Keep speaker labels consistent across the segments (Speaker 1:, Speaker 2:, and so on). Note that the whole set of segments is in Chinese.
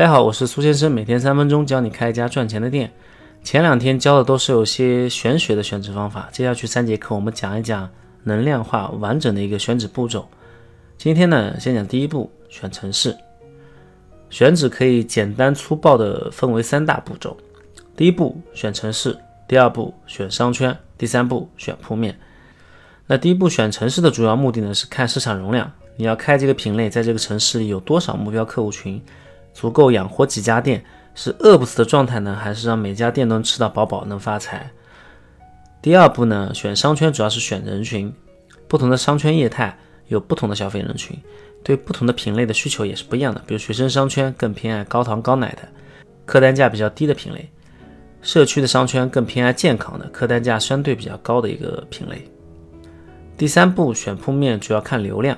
Speaker 1: 大家好，我是苏先生，每天三分钟教你开一家赚钱的店。前两天教的都是有些玄学的选址方法，接下去三节课我们讲一讲能量化完整的一个选址步骤。今天呢，先讲第一步，选城市。选址可以简单粗暴的分为三大步骤：第一步选城市，第二步选商圈，第三步选铺面。那第一步选城市的主要目的呢，是看市场容量，你要开这个品类，在这个城市有多少目标客户群。足够养活几家店，是饿不死的状态呢，还是让每家店都能吃到饱饱能发财？第二步呢，选商圈主要是选人群，不同的商圈业态有不同的消费人群，对不同的品类的需求也是不一样的。比如学生商圈更偏爱高糖高奶的，客单价比较低的品类；社区的商圈更偏爱健康的，客单价相对比较高的一个品类。第三步选铺面主要看流量。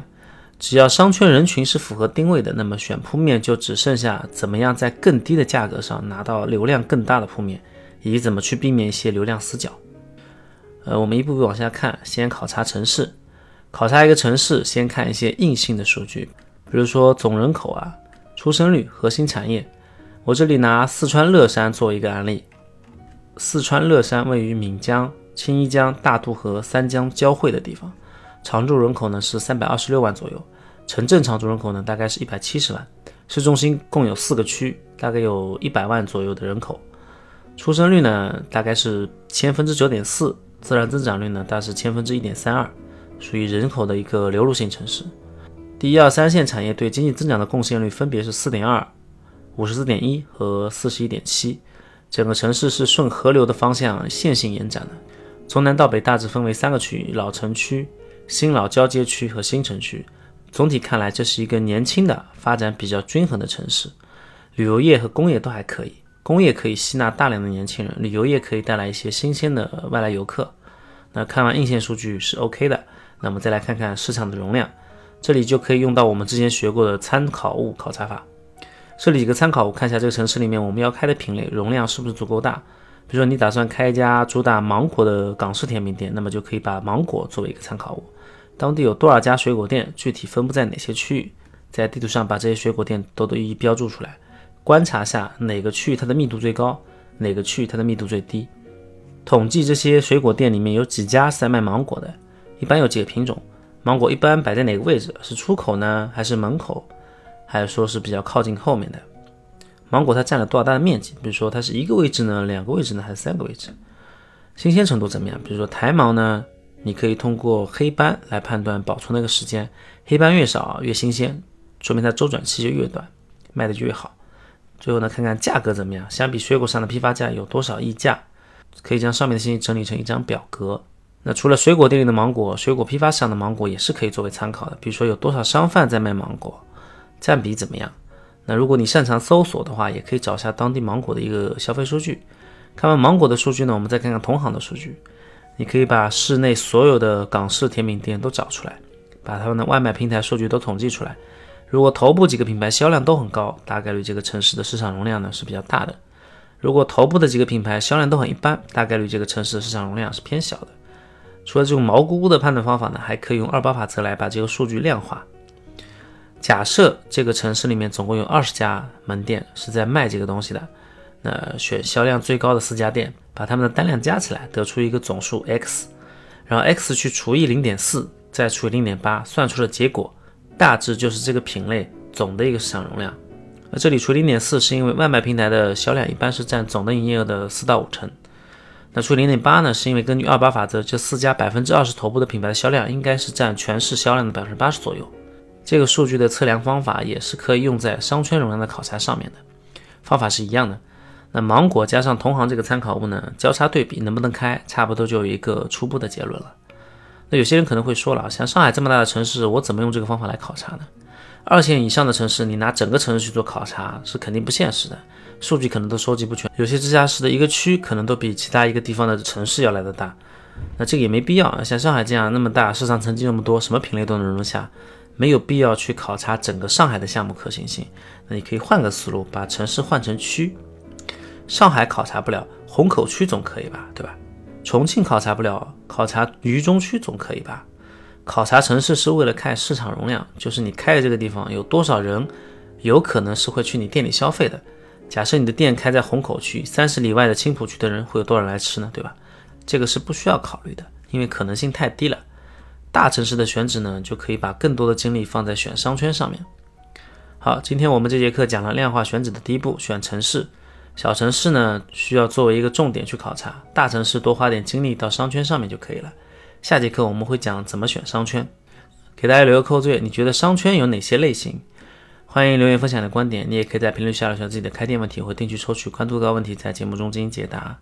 Speaker 1: 只要商圈人群是符合定位的，那么选铺面就只剩下怎么样在更低的价格上拿到流量更大的铺面，以及怎么去避免一些流量死角。呃，我们一步步往下看，先考察城市。考察一个城市，先看一些硬性的数据，比如说总人口啊、出生率、核心产业。我这里拿四川乐山做一个案例。四川乐山位于岷江、青衣江、大渡河三江交汇的地方，常住人口呢是三百二十六万左右。城镇常住人口呢，大概是一百七十万，市中心共有四个区，大概有一百万左右的人口，出生率呢大概是千分之九点四，自然增长率呢大是千分之一点三二，属于人口的一个流入性城市。第一二三线产业对经济增长的贡献率分别是四点二、五十四点一和四十一点七，整个城市是顺河流的方向线性延展的，从南到北大致分为三个区域：老城区、新老交接区和新城区。总体看来，这是一个年轻的、发展比较均衡的城市。旅游业和工业都还可以，工业可以吸纳大量的年轻人，旅游业可以带来一些新鲜的外来游客。那看完硬件数据是 OK 的，那么再来看看市场的容量，这里就可以用到我们之前学过的参考物考察法。这里几个参考物，看一下这个城市里面我们要开的品类容量是不是足够大。比如说你打算开一家主打芒果的港式甜品店，那么就可以把芒果作为一个参考物。当地有多少家水果店？具体分布在哪些区域？在地图上把这些水果店都都一一标注出来，观察下哪个区域它的密度最高，哪个区域它的密度最低。统计这些水果店里面有几家是在卖芒果的，一般有几个品种，芒果一般摆在哪个位置？是出口呢，还是门口，还是说是比较靠近后面的？芒果它占了多少大的面积？比如说它是一个位置呢，两个位置呢，还是三个位置？新鲜程度怎么样？比如说台芒呢？你可以通过黑斑来判断保存那个时间，黑斑越少越新鲜，说明它周转期就越短，卖的就越好。最后呢，看看价格怎么样，相比水果上的批发价有多少溢价，可以将上面的信息整理成一张表格。那除了水果店里的芒果，水果批发市场的芒果也是可以作为参考的。比如说有多少商贩在卖芒果，占比怎么样？那如果你擅长搜索的话，也可以找一下当地芒果的一个消费数据。看完芒果的数据呢，我们再看看同行的数据。你可以把市内所有的港式甜品店都找出来，把他们的外卖平台数据都统计出来。如果头部几个品牌销量都很高，大概率这个城市的市场容量呢是比较大的；如果头部的几个品牌销量都很一般，大概率这个城市的市场容量是偏小的。除了这种毛估估的判断方法呢，还可以用二八法则来把这个数据量化。假设这个城市里面总共有二十家门店是在卖这个东西的。那选销量最高的四家店，把他们的单量加起来，得出一个总数 x，然后 x 去除以零点四，再除以零点八，算出的结果大致就是这个品类总的一个市场容量。那这里除零点四是因为外卖平台的销量一般是占总的营业额的四到五成。那除零点八呢，是因为根据二八法则，这四家百分之二十头部的品牌的销量应该是占全市销量的百分之八十左右。这个数据的测量方法也是可以用在商圈容量的考察上面的，方法是一样的。那芒果加上同行这个参考物呢，交叉对比能不能开，差不多就有一个初步的结论了。那有些人可能会说了，像上海这么大的城市，我怎么用这个方法来考察呢？二线以上的城市，你拿整个城市去做考察是肯定不现实的，数据可能都收集不全。有些直辖市的一个区可能都比其他一个地方的城市要来的大，那这个也没必要。像上海这样那么大，市场层级那么多，什么品类都能容下，没有必要去考察整个上海的项目可行性。那你可以换个思路，把城市换成区。上海考察不了，虹口区总可以吧，对吧？重庆考察不了，考察渝中区总可以吧？考察城市是为了看市场容量，就是你开的这个地方有多少人，有可能是会去你店里消费的。假设你的店开在虹口区，三十里外的青浦区的人会有多少人来吃呢？对吧？这个是不需要考虑的，因为可能性太低了。大城市的选址呢，就可以把更多的精力放在选商圈上面。好，今天我们这节课讲了量化选址的第一步，选城市。小城市呢，需要作为一个重点去考察；大城市多花点精力到商圈上面就可以了。下节课我们会讲怎么选商圈，给大家留个扣字。你觉得商圈有哪些类型？欢迎留言分享你的观点。你也可以在评论区留下自己的开店问题我会定期抽取关注高问题，在节目中进行解答。